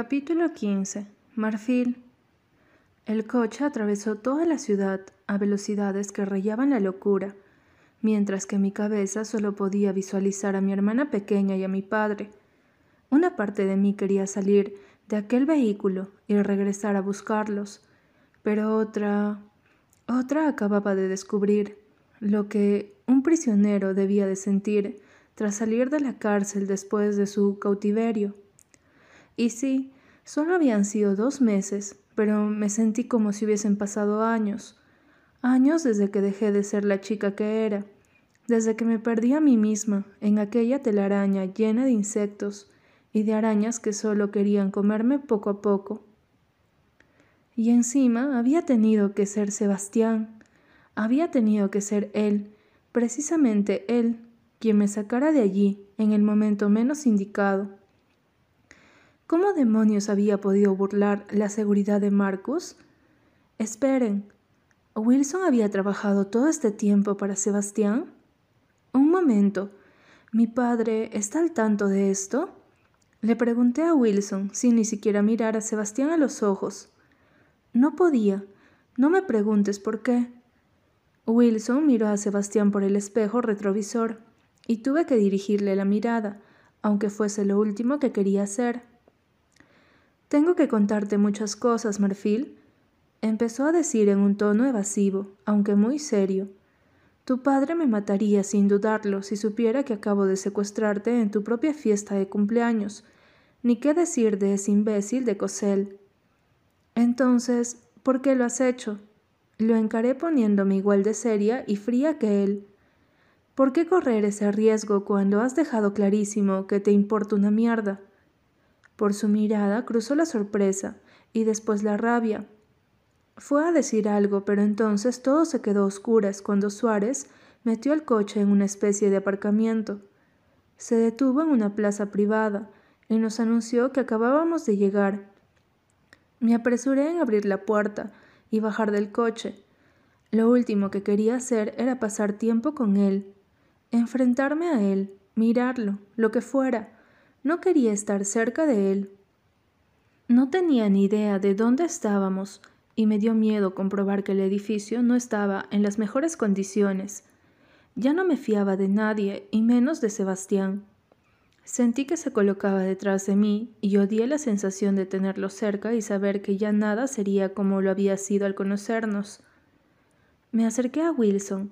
Capítulo 15. Marfil. El coche atravesó toda la ciudad a velocidades que rayaban la locura, mientras que mi cabeza solo podía visualizar a mi hermana pequeña y a mi padre. Una parte de mí quería salir de aquel vehículo y regresar a buscarlos, pero otra... otra acababa de descubrir lo que un prisionero debía de sentir tras salir de la cárcel después de su cautiverio. Y sí, solo habían sido dos meses, pero me sentí como si hubiesen pasado años. Años desde que dejé de ser la chica que era, desde que me perdí a mí misma en aquella telaraña llena de insectos y de arañas que solo querían comerme poco a poco. Y encima había tenido que ser Sebastián, había tenido que ser él, precisamente él, quien me sacara de allí en el momento menos indicado. ¿Cómo demonios había podido burlar la seguridad de Marcus? Esperen, ¿Wilson había trabajado todo este tiempo para Sebastián? Un momento, ¿mi padre está al tanto de esto? Le pregunté a Wilson sin ni siquiera mirar a Sebastián a los ojos. No podía. No me preguntes por qué. Wilson miró a Sebastián por el espejo retrovisor y tuve que dirigirle la mirada, aunque fuese lo último que quería hacer. Tengo que contarte muchas cosas, Marfil, empezó a decir en un tono evasivo, aunque muy serio. Tu padre me mataría sin dudarlo si supiera que acabo de secuestrarte en tu propia fiesta de cumpleaños, ni qué decir de ese imbécil de Cosel. Entonces, ¿por qué lo has hecho? Lo encaré poniéndome igual de seria y fría que él. ¿Por qué correr ese riesgo cuando has dejado clarísimo que te importa una mierda? Por su mirada cruzó la sorpresa y después la rabia. Fue a decir algo, pero entonces todo se quedó a oscuras cuando Suárez metió el coche en una especie de aparcamiento. Se detuvo en una plaza privada y nos anunció que acabábamos de llegar. Me apresuré en abrir la puerta y bajar del coche. Lo último que quería hacer era pasar tiempo con él, enfrentarme a él, mirarlo, lo que fuera, no quería estar cerca de él. No tenía ni idea de dónde estábamos y me dio miedo comprobar que el edificio no estaba en las mejores condiciones. Ya no me fiaba de nadie y menos de Sebastián. Sentí que se colocaba detrás de mí y odié la sensación de tenerlo cerca y saber que ya nada sería como lo había sido al conocernos. Me acerqué a Wilson.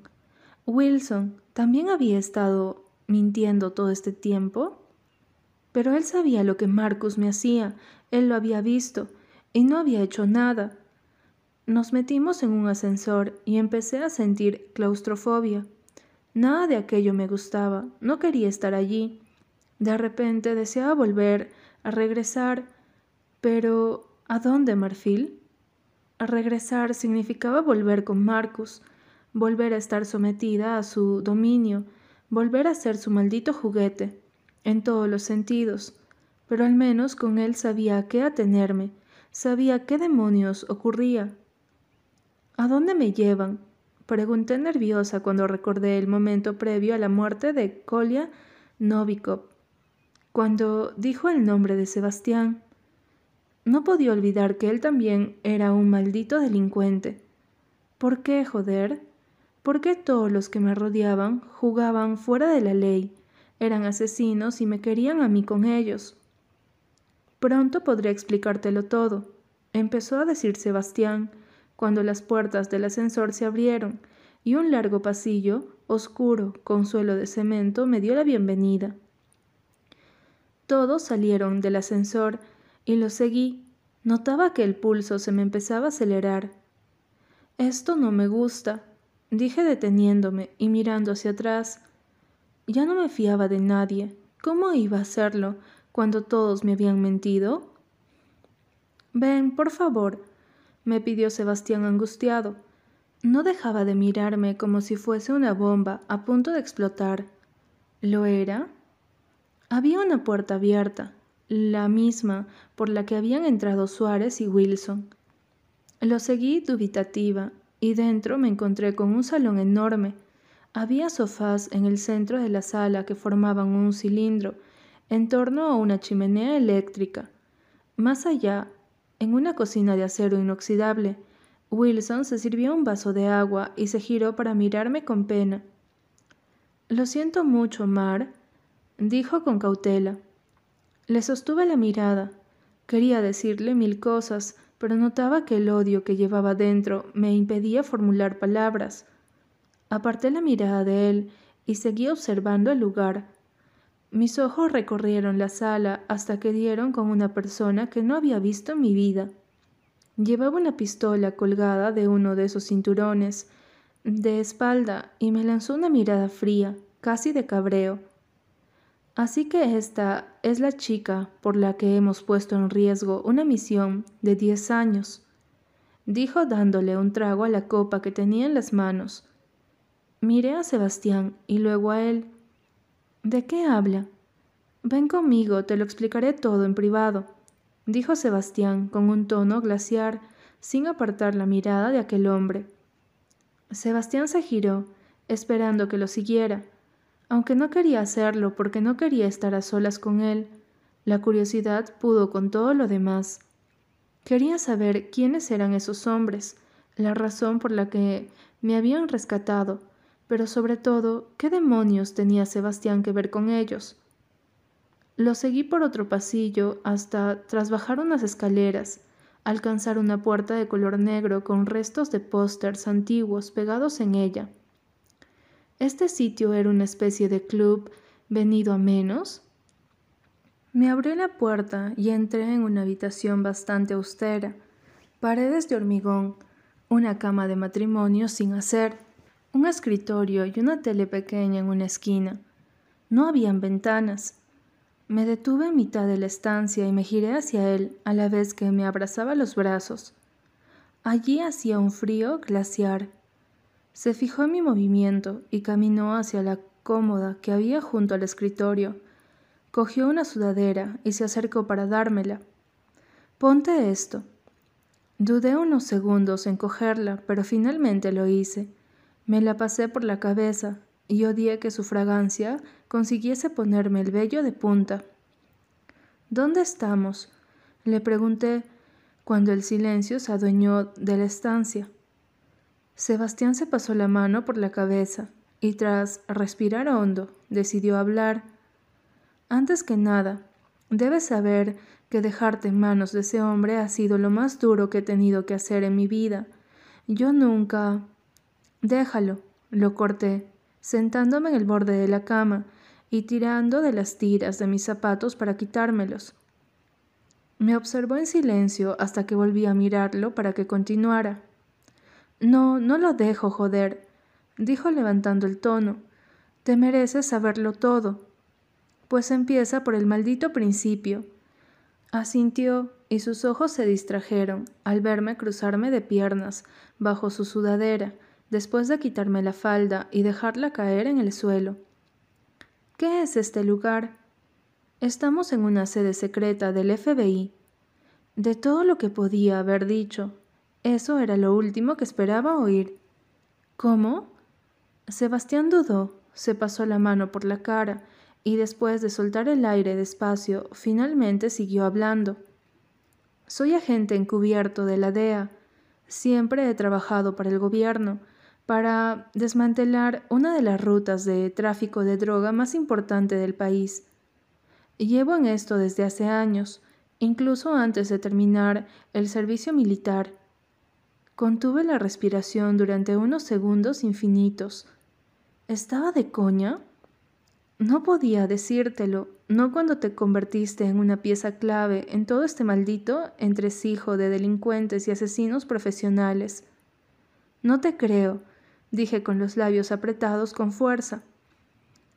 Wilson, ¿también había estado mintiendo todo este tiempo? Pero él sabía lo que Marcus me hacía, él lo había visto, y no había hecho nada. Nos metimos en un ascensor y empecé a sentir claustrofobia. Nada de aquello me gustaba, no quería estar allí. De repente deseaba volver, a regresar, pero ¿a dónde, Marfil? A regresar significaba volver con Marcus, volver a estar sometida a su dominio, volver a ser su maldito juguete en todos los sentidos, pero al menos con él sabía a qué atenerme, sabía qué demonios ocurría. ¿A dónde me llevan? Pregunté nerviosa cuando recordé el momento previo a la muerte de Kolia Novikov, cuando dijo el nombre de Sebastián. No podía olvidar que él también era un maldito delincuente. ¿Por qué, joder? ¿Por qué todos los que me rodeaban jugaban fuera de la ley? Eran asesinos y me querían a mí con ellos. Pronto podré explicártelo todo, empezó a decir Sebastián, cuando las puertas del ascensor se abrieron y un largo pasillo, oscuro, con suelo de cemento, me dio la bienvenida. Todos salieron del ascensor y lo seguí. Notaba que el pulso se me empezaba a acelerar. Esto no me gusta, dije deteniéndome y mirando hacia atrás. Ya no me fiaba de nadie. ¿Cómo iba a hacerlo cuando todos me habían mentido? Ven, por favor, me pidió Sebastián angustiado. No dejaba de mirarme como si fuese una bomba a punto de explotar. ¿Lo era? Había una puerta abierta, la misma por la que habían entrado Suárez y Wilson. Lo seguí dubitativa y dentro me encontré con un salón enorme, había sofás en el centro de la sala que formaban un cilindro en torno a una chimenea eléctrica. Más allá, en una cocina de acero inoxidable, Wilson se sirvió un vaso de agua y se giró para mirarme con pena. Lo siento mucho, Mar, dijo con cautela. Le sostuve la mirada. Quería decirle mil cosas, pero notaba que el odio que llevaba dentro me impedía formular palabras. Aparté la mirada de él y seguí observando el lugar. Mis ojos recorrieron la sala hasta que dieron con una persona que no había visto en mi vida. Llevaba una pistola colgada de uno de esos cinturones de espalda y me lanzó una mirada fría, casi de cabreo. Así que esta es la chica por la que hemos puesto en riesgo una misión de diez años, dijo dándole un trago a la copa que tenía en las manos. Miré a Sebastián y luego a él. ¿De qué habla? Ven conmigo, te lo explicaré todo en privado, dijo Sebastián con un tono glaciar, sin apartar la mirada de aquel hombre. Sebastián se giró, esperando que lo siguiera aunque no quería hacerlo porque no quería estar a solas con él, la curiosidad pudo con todo lo demás. Quería saber quiénes eran esos hombres, la razón por la que me habían rescatado, pero sobre todo, qué demonios tenía Sebastián que ver con ellos. Lo seguí por otro pasillo hasta, tras bajar unas escaleras, alcanzar una puerta de color negro con restos de pósters antiguos pegados en ella. ¿Este sitio era una especie de club venido a menos? Me abrió la puerta y entré en una habitación bastante austera, paredes de hormigón, una cama de matrimonio sin hacer, un escritorio y una tele pequeña en una esquina. No habían ventanas. Me detuve en mitad de la estancia y me giré hacia él a la vez que me abrazaba los brazos. Allí hacía un frío glaciar se fijó en mi movimiento y caminó hacia la cómoda que había junto al escritorio. Cogió una sudadera y se acercó para dármela. Ponte esto. Dudé unos segundos en cogerla, pero finalmente lo hice. Me la pasé por la cabeza y odié que su fragancia consiguiese ponerme el vello de punta. ¿Dónde estamos? le pregunté cuando el silencio se adueñó de la estancia. Sebastián se pasó la mano por la cabeza y tras respirar hondo decidió hablar. Antes que nada, debes saber que dejarte en manos de ese hombre ha sido lo más duro que he tenido que hacer en mi vida. Yo nunca. Déjalo, lo corté, sentándome en el borde de la cama y tirando de las tiras de mis zapatos para quitármelos. Me observó en silencio hasta que volví a mirarlo para que continuara. No, no lo dejo, joder, dijo levantando el tono. Te mereces saberlo todo. Pues empieza por el maldito principio. Asintió y sus ojos se distrajeron al verme cruzarme de piernas bajo su sudadera, después de quitarme la falda y dejarla caer en el suelo. ¿Qué es este lugar? Estamos en una sede secreta del FBI. De todo lo que podía haber dicho, eso era lo último que esperaba oír. ¿Cómo? Sebastián dudó, se pasó la mano por la cara y después de soltar el aire despacio, finalmente siguió hablando. Soy agente encubierto de la DEA. Siempre he trabajado para el gobierno, para desmantelar una de las rutas de tráfico de droga más importante del país. Llevo en esto desde hace años, incluso antes de terminar el servicio militar. Contuve la respiración durante unos segundos infinitos. ¿Estaba de coña? No podía decírtelo, no cuando te convertiste en una pieza clave en todo este maldito entresijo de delincuentes y asesinos profesionales. No te creo, dije con los labios apretados con fuerza.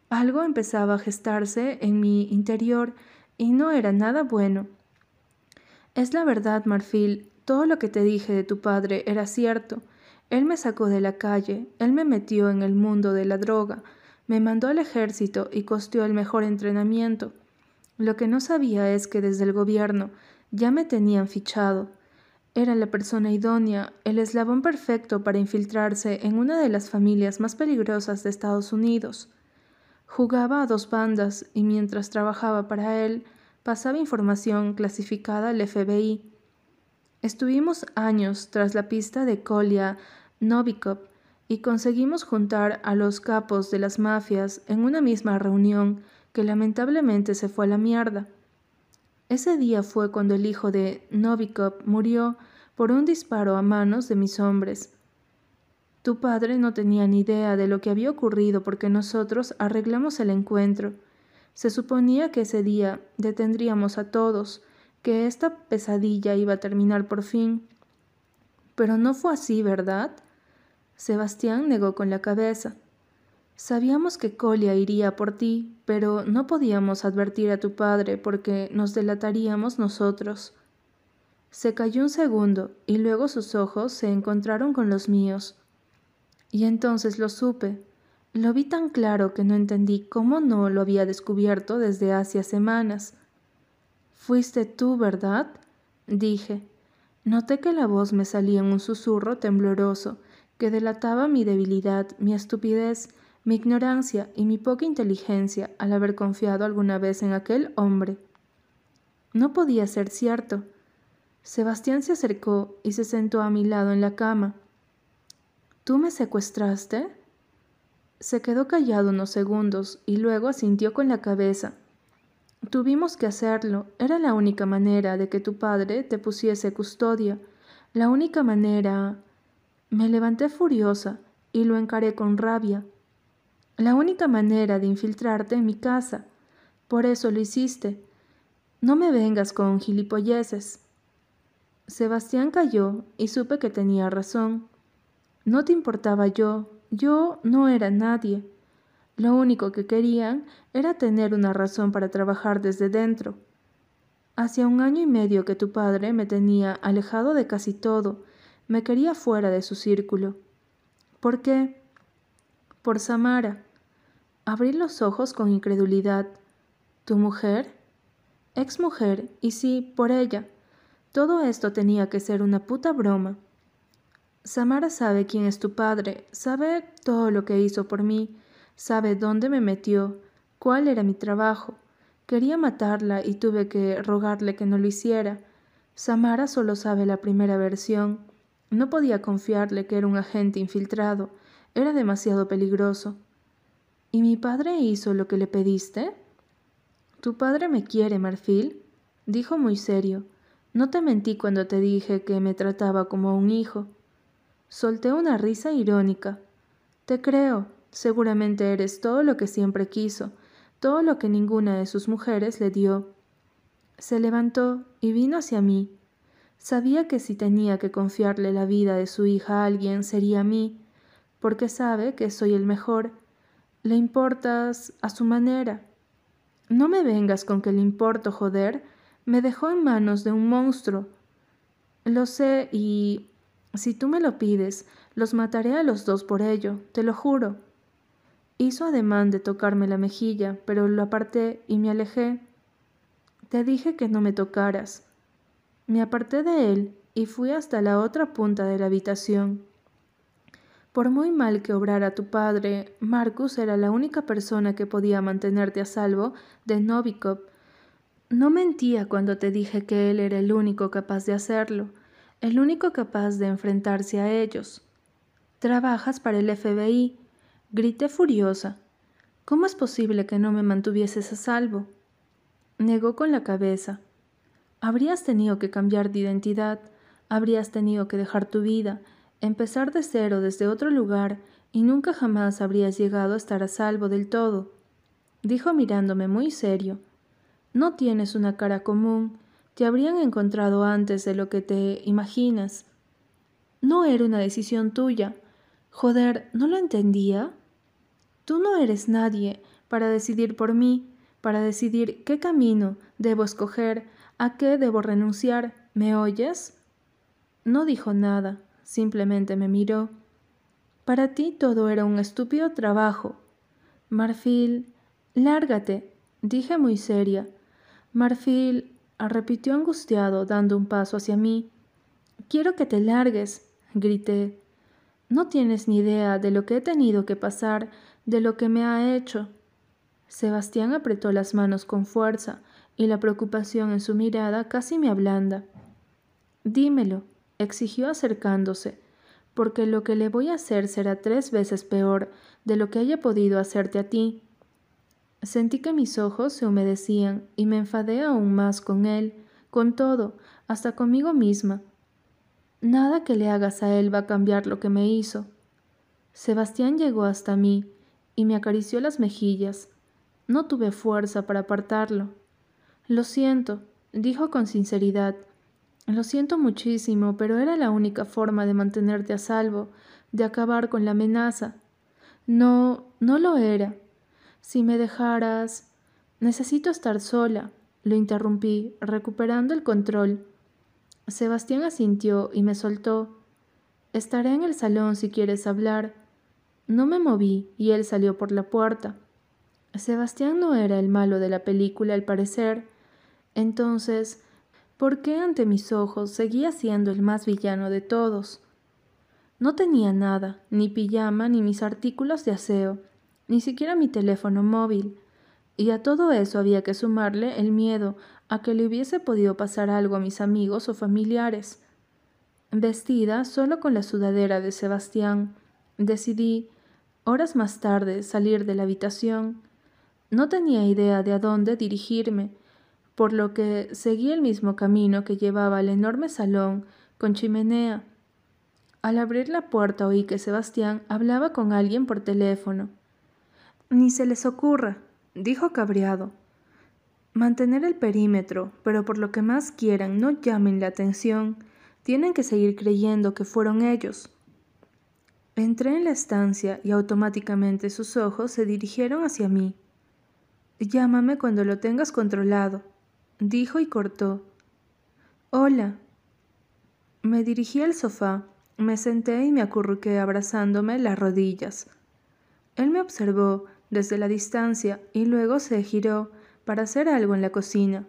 Algo empezaba a gestarse en mi interior y no era nada bueno. Es la verdad, Marfil, todo lo que te dije de tu padre era cierto. Él me sacó de la calle, él me metió en el mundo de la droga, me mandó al ejército y costeó el mejor entrenamiento. Lo que no sabía es que desde el gobierno ya me tenían fichado. Era la persona idónea, el eslabón perfecto para infiltrarse en una de las familias más peligrosas de Estados Unidos. Jugaba a dos bandas y mientras trabajaba para él, pasaba información clasificada al FBI. Estuvimos años tras la pista de Kolya Novikov y conseguimos juntar a los capos de las mafias en una misma reunión que lamentablemente se fue a la mierda. Ese día fue cuando el hijo de Novikov murió por un disparo a manos de mis hombres. Tu padre no tenía ni idea de lo que había ocurrido porque nosotros arreglamos el encuentro. Se suponía que ese día detendríamos a todos, que esta pesadilla iba a terminar por fin. Pero no fue así, ¿verdad? Sebastián negó con la cabeza. Sabíamos que Colia iría por ti, pero no podíamos advertir a tu padre porque nos delataríamos nosotros. Se calló un segundo y luego sus ojos se encontraron con los míos. Y entonces lo supe. Lo vi tan claro que no entendí cómo no lo había descubierto desde hacía semanas. Fuiste tú, ¿verdad? dije. Noté que la voz me salía en un susurro tembloroso que delataba mi debilidad, mi estupidez, mi ignorancia y mi poca inteligencia al haber confiado alguna vez en aquel hombre. No podía ser cierto. Sebastián se acercó y se sentó a mi lado en la cama. ¿Tú me secuestraste? Se quedó callado unos segundos y luego asintió con la cabeza. Tuvimos que hacerlo. Era la única manera de que tu padre te pusiese custodia. La única manera. Me levanté furiosa y lo encaré con rabia. La única manera de infiltrarte en mi casa. Por eso lo hiciste. No me vengas con gilipolleces. Sebastián cayó y supe que tenía razón. No te importaba yo, yo no era nadie. Lo único que querían era tener una razón para trabajar desde dentro. Hacía un año y medio que tu padre me tenía alejado de casi todo, me quería fuera de su círculo. ¿Por qué? Por Samara. Abrí los ojos con incredulidad. ¿Tu mujer? Ex mujer, y sí, por ella. Todo esto tenía que ser una puta broma. Samara sabe quién es tu padre, sabe todo lo que hizo por mí, sabe dónde me metió, cuál era mi trabajo. Quería matarla y tuve que rogarle que no lo hiciera. Samara solo sabe la primera versión. No podía confiarle que era un agente infiltrado. Era demasiado peligroso. ¿Y mi padre hizo lo que le pediste? Tu padre me quiere, Marfil, dijo muy serio. No te mentí cuando te dije que me trataba como un hijo. Solté una risa irónica. Te creo, seguramente eres todo lo que siempre quiso, todo lo que ninguna de sus mujeres le dio. Se levantó y vino hacia mí. Sabía que si tenía que confiarle la vida de su hija a alguien sería a mí, porque sabe que soy el mejor le importas a su manera. No me vengas con que le importo, joder. Me dejó en manos de un monstruo. Lo sé y... Si tú me lo pides, los mataré a los dos por ello, te lo juro. Hizo ademán de tocarme la mejilla, pero lo aparté y me alejé. Te dije que no me tocaras. Me aparté de él y fui hasta la otra punta de la habitación. Por muy mal que obrara tu padre, Marcus era la única persona que podía mantenerte a salvo de Novikov. No mentía cuando te dije que él era el único capaz de hacerlo, el único capaz de enfrentarse a ellos. Trabajas para el FBI, grité furiosa. ¿Cómo es posible que no me mantuvieses a salvo? Negó con la cabeza. Habrías tenido que cambiar de identidad, habrías tenido que dejar tu vida, empezar de cero desde otro lugar y nunca jamás habrías llegado a estar a salvo del todo, dijo mirándome muy serio. No tienes una cara común, te habrían encontrado antes de lo que te imaginas. No era una decisión tuya. Joder, ¿no lo entendía? Tú no eres nadie para decidir por mí, para decidir qué camino debo escoger, a qué debo renunciar. ¿Me oyes? No dijo nada, Simplemente me miró. Para ti todo era un estúpido trabajo. Marfil, lárgate, dije muy seria. Marfil, repitió angustiado, dando un paso hacia mí. Quiero que te largues, grité. No tienes ni idea de lo que he tenido que pasar, de lo que me ha hecho. Sebastián apretó las manos con fuerza y la preocupación en su mirada casi me ablanda. Dímelo, exigió acercándose, porque lo que le voy a hacer será tres veces peor de lo que haya podido hacerte a ti. Sentí que mis ojos se humedecían y me enfadé aún más con él, con todo, hasta conmigo misma. Nada que le hagas a él va a cambiar lo que me hizo. Sebastián llegó hasta mí y me acarició las mejillas. No tuve fuerza para apartarlo. Lo siento, dijo con sinceridad. Lo siento muchísimo, pero era la única forma de mantenerte a salvo, de acabar con la amenaza. No, no lo era. Si me dejaras... Necesito estar sola, lo interrumpí, recuperando el control. Sebastián asintió y me soltó. Estaré en el salón si quieres hablar. No me moví y él salió por la puerta. Sebastián no era el malo de la película al parecer. Entonces, ¿por qué ante mis ojos seguía siendo el más villano de todos? No tenía nada, ni pijama, ni mis artículos de aseo, ni siquiera mi teléfono móvil. Y a todo eso había que sumarle el miedo a que le hubiese podido pasar algo a mis amigos o familiares. Vestida solo con la sudadera de Sebastián, decidí, horas más tarde, salir de la habitación. No tenía idea de a dónde dirigirme, por lo que seguí el mismo camino que llevaba al enorme salón con chimenea. Al abrir la puerta oí que Sebastián hablaba con alguien por teléfono. Ni se les ocurra, dijo cabreado. Mantener el perímetro, pero por lo que más quieran no llamen la atención. Tienen que seguir creyendo que fueron ellos. Entré en la estancia y automáticamente sus ojos se dirigieron hacia mí. Llámame cuando lo tengas controlado, dijo y cortó. Hola. Me dirigí al sofá, me senté y me acurruqué abrazándome las rodillas. Él me observó desde la distancia y luego se giró para hacer algo en la cocina.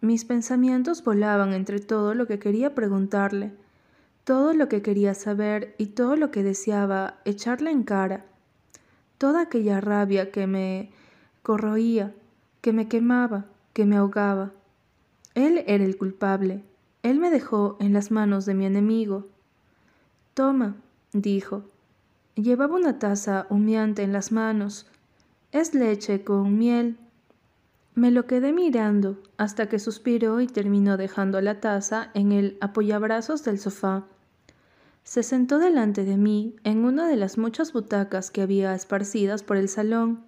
Mis pensamientos volaban entre todo lo que quería preguntarle, todo lo que quería saber y todo lo que deseaba echarle en cara, toda aquella rabia que me corroía, que me quemaba, que me ahogaba. Él era el culpable. Él me dejó en las manos de mi enemigo. Toma, dijo. Llevaba una taza humeante en las manos. Es leche con miel. Me lo quedé mirando hasta que suspiró y terminó dejando la taza en el apoyabrazos del sofá. Se sentó delante de mí en una de las muchas butacas que había esparcidas por el salón.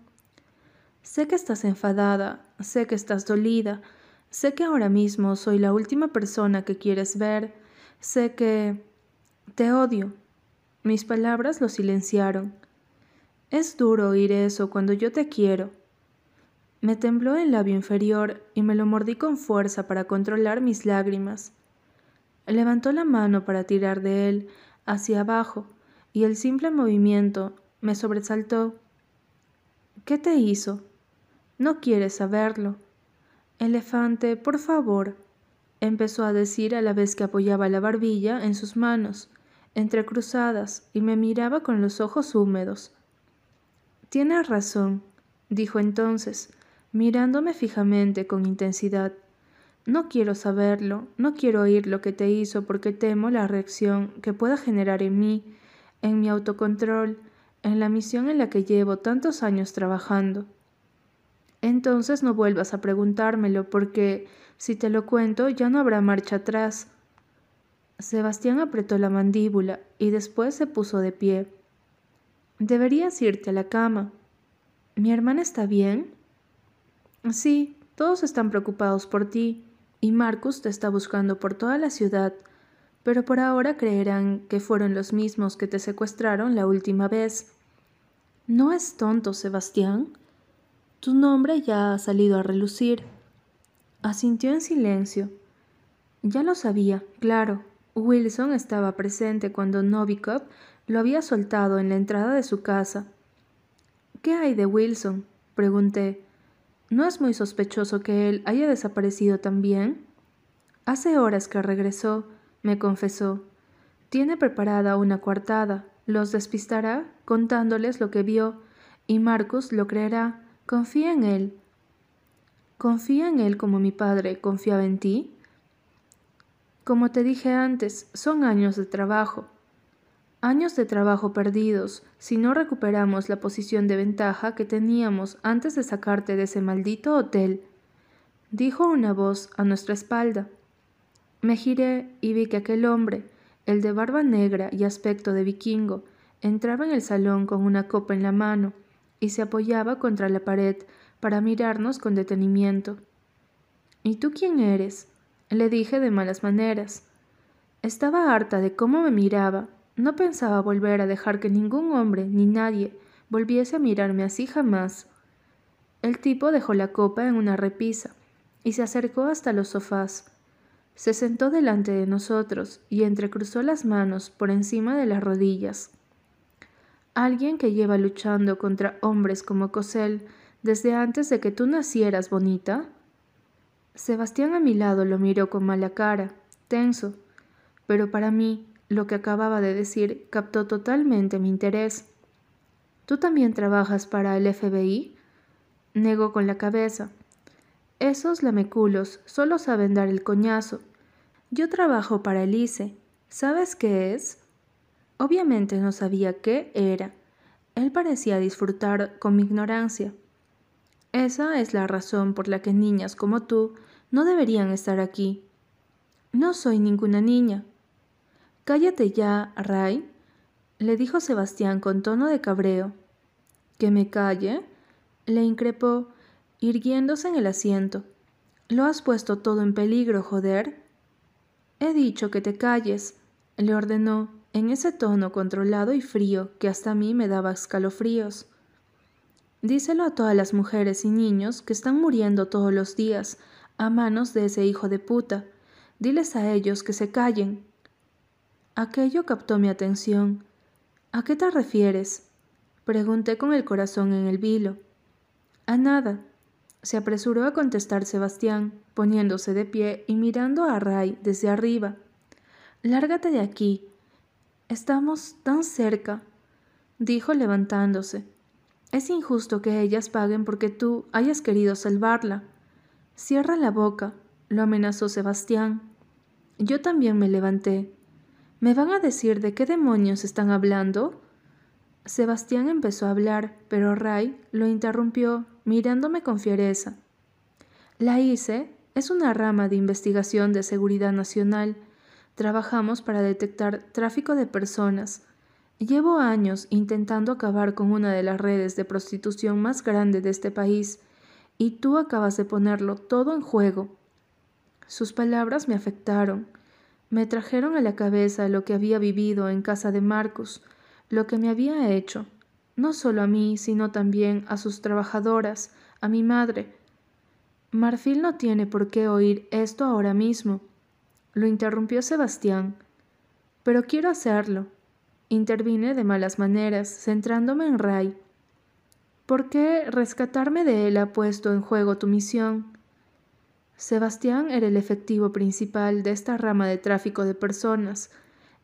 Sé que estás enfadada, sé que estás dolida, sé que ahora mismo soy la última persona que quieres ver, sé que... te odio. Mis palabras lo silenciaron. Es duro oír eso cuando yo te quiero. Me tembló el labio inferior y me lo mordí con fuerza para controlar mis lágrimas. Levantó la mano para tirar de él hacia abajo y el simple movimiento me sobresaltó. ¿Qué te hizo? No quieres saberlo. Elefante, por favor, empezó a decir a la vez que apoyaba la barbilla en sus manos, entrecruzadas, y me miraba con los ojos húmedos. Tienes razón, dijo entonces, mirándome fijamente con intensidad. No quiero saberlo, no quiero oír lo que te hizo porque temo la reacción que pueda generar en mí, en mi autocontrol, en la misión en la que llevo tantos años trabajando. Entonces no vuelvas a preguntármelo porque si te lo cuento ya no habrá marcha atrás. Sebastián apretó la mandíbula y después se puso de pie. Deberías irte a la cama. ¿Mi hermana está bien? Sí, todos están preocupados por ti, y Marcus te está buscando por toda la ciudad, pero por ahora creerán que fueron los mismos que te secuestraron la última vez. ¿No es tonto, Sebastián? Tu nombre ya ha salido a relucir. Asintió en silencio. Ya lo sabía, claro. Wilson estaba presente cuando Novikov lo había soltado en la entrada de su casa. ¿Qué hay de Wilson? pregunté. ¿No es muy sospechoso que él haya desaparecido también? Hace horas que regresó, me confesó. Tiene preparada una coartada. Los despistará contándoles lo que vio, y Marcus lo creerá Confía en él. ¿Confía en él como mi padre confiaba en ti? Como te dije antes, son años de trabajo. Años de trabajo perdidos si no recuperamos la posición de ventaja que teníamos antes de sacarte de ese maldito hotel, dijo una voz a nuestra espalda. Me giré y vi que aquel hombre, el de barba negra y aspecto de vikingo, entraba en el salón con una copa en la mano y se apoyaba contra la pared para mirarnos con detenimiento. ¿Y tú quién eres? Le dije de malas maneras. Estaba harta de cómo me miraba. No pensaba volver a dejar que ningún hombre ni nadie volviese a mirarme así jamás. El tipo dejó la copa en una repisa y se acercó hasta los sofás. Se sentó delante de nosotros y entrecruzó las manos por encima de las rodillas. Alguien que lleva luchando contra hombres como Cosel desde antes de que tú nacieras, bonita. Sebastián a mi lado lo miró con mala cara, tenso, pero para mí lo que acababa de decir captó totalmente mi interés. ¿Tú también trabajas para el FBI? Negó con la cabeza. Esos lameculos solo saben dar el coñazo. Yo trabajo para el ICE. ¿Sabes qué es? Obviamente no sabía qué era. Él parecía disfrutar con mi ignorancia. Esa es la razón por la que niñas como tú no deberían estar aquí. No soy ninguna niña. Cállate ya, Ray, le dijo Sebastián con tono de cabreo. ¿Que me calle? le increpó, irguiéndose en el asiento. Lo has puesto todo en peligro, joder. He dicho que te calles, le ordenó, en ese tono controlado y frío que hasta a mí me daba escalofríos. Díselo a todas las mujeres y niños que están muriendo todos los días a manos de ese hijo de puta. Diles a ellos que se callen. Aquello captó mi atención. ¿A qué te refieres? Pregunté con el corazón en el vilo. A nada. Se apresuró a contestar Sebastián, poniéndose de pie y mirando a Ray desde arriba. Lárgate de aquí, Estamos tan cerca, dijo levantándose. Es injusto que ellas paguen porque tú hayas querido salvarla. Cierra la boca, lo amenazó Sebastián. Yo también me levanté. ¿Me van a decir de qué demonios están hablando? Sebastián empezó a hablar, pero Ray lo interrumpió, mirándome con fiereza. La ICE es una rama de investigación de seguridad nacional Trabajamos para detectar tráfico de personas. Llevo años intentando acabar con una de las redes de prostitución más grande de este país, y tú acabas de ponerlo todo en juego. Sus palabras me afectaron. Me trajeron a la cabeza lo que había vivido en casa de Marcos, lo que me había hecho, no solo a mí, sino también a sus trabajadoras, a mi madre. Marfil no tiene por qué oír esto ahora mismo. Lo interrumpió Sebastián. Pero quiero hacerlo. Intervine de malas maneras, centrándome en Ray. ¿Por qué rescatarme de él ha puesto en juego tu misión? Sebastián era el efectivo principal de esta rama de tráfico de personas.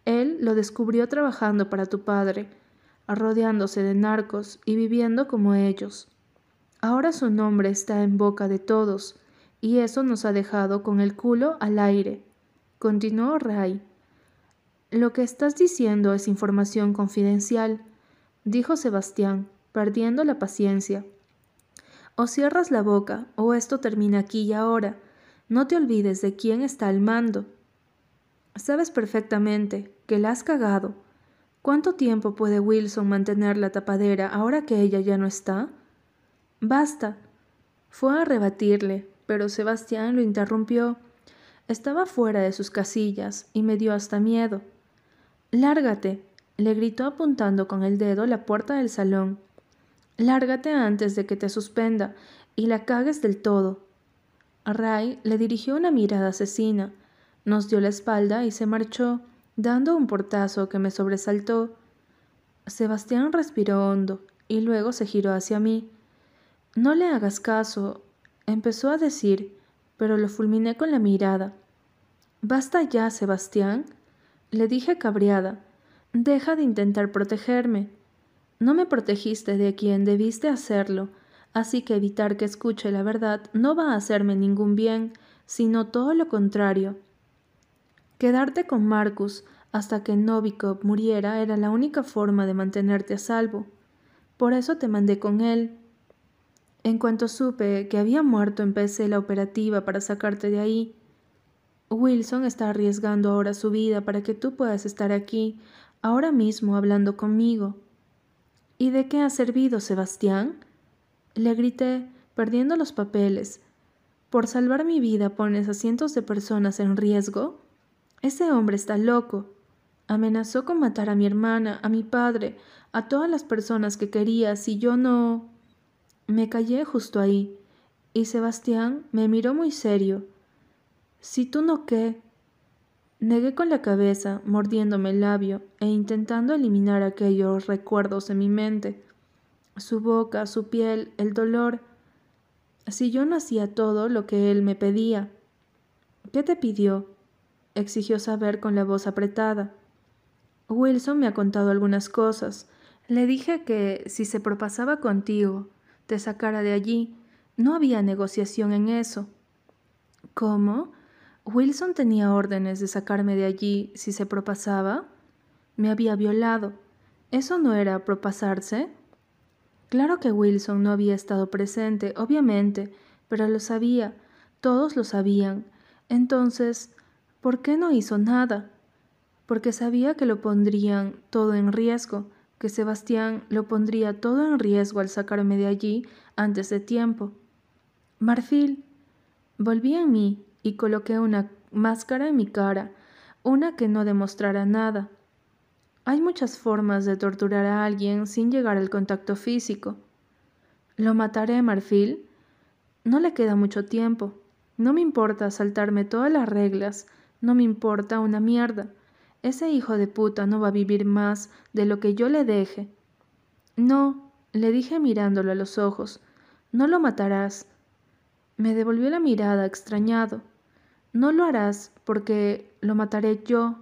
Él lo descubrió trabajando para tu padre, rodeándose de narcos y viviendo como ellos. Ahora su nombre está en boca de todos, y eso nos ha dejado con el culo al aire. Continuó Ray. Lo que estás diciendo es información confidencial, dijo Sebastián, perdiendo la paciencia. O cierras la boca, o esto termina aquí y ahora. No te olvides de quién está al mando. Sabes perfectamente que la has cagado. ¿Cuánto tiempo puede Wilson mantener la tapadera ahora que ella ya no está? Basta. Fue a rebatirle, pero Sebastián lo interrumpió estaba fuera de sus casillas y me dio hasta miedo. Lárgate, le gritó apuntando con el dedo la puerta del salón. Lárgate antes de que te suspenda y la cagues del todo. Ray le dirigió una mirada asesina, nos dio la espalda y se marchó, dando un portazo que me sobresaltó. Sebastián respiró hondo y luego se giró hacia mí. No le hagas caso, empezó a decir, pero lo fulminé con la mirada. Basta ya, Sebastián, le dije cabreada. Deja de intentar protegerme. No me protegiste de quien debiste hacerlo. así que evitar que escuche la verdad no va a hacerme ningún bien, sino todo lo contrario. Quedarte con Marcus hasta que Novikov muriera era la única forma de mantenerte a salvo. Por eso te mandé con él. En cuanto supe que había muerto, empecé la operativa para sacarte de ahí. Wilson está arriesgando ahora su vida para que tú puedas estar aquí, ahora mismo hablando conmigo. ¿Y de qué ha servido, Sebastián? Le grité, perdiendo los papeles. ¿Por salvar mi vida pones a cientos de personas en riesgo? Ese hombre está loco. Amenazó con matar a mi hermana, a mi padre, a todas las personas que quería si yo no... Me callé justo ahí, y Sebastián me miró muy serio. Si tú no qué. Negué con la cabeza, mordiéndome el labio e intentando eliminar aquellos recuerdos de mi mente. Su boca, su piel, el dolor. Si yo no hacía todo lo que él me pedía. ¿Qué te pidió? exigió saber con la voz apretada. Wilson me ha contado algunas cosas. Le dije que si se propasaba contigo, te sacara de allí. No había negociación en eso. ¿Cómo? ¿Wilson tenía órdenes de sacarme de allí si se propasaba? Me había violado. ¿Eso no era propasarse? Claro que Wilson no había estado presente, obviamente, pero lo sabía, todos lo sabían. Entonces, ¿por qué no hizo nada? Porque sabía que lo pondrían todo en riesgo, que Sebastián lo pondría todo en riesgo al sacarme de allí antes de tiempo. Marfil, volví en mí y coloqué una máscara en mi cara, una que no demostrara nada. Hay muchas formas de torturar a alguien sin llegar al contacto físico. ¿Lo mataré, Marfil? No le queda mucho tiempo. No me importa saltarme todas las reglas, no me importa una mierda. Ese hijo de puta no va a vivir más de lo que yo le deje. No, le dije mirándolo a los ojos, no lo matarás. Me devolvió la mirada extrañado. No lo harás porque lo mataré yo,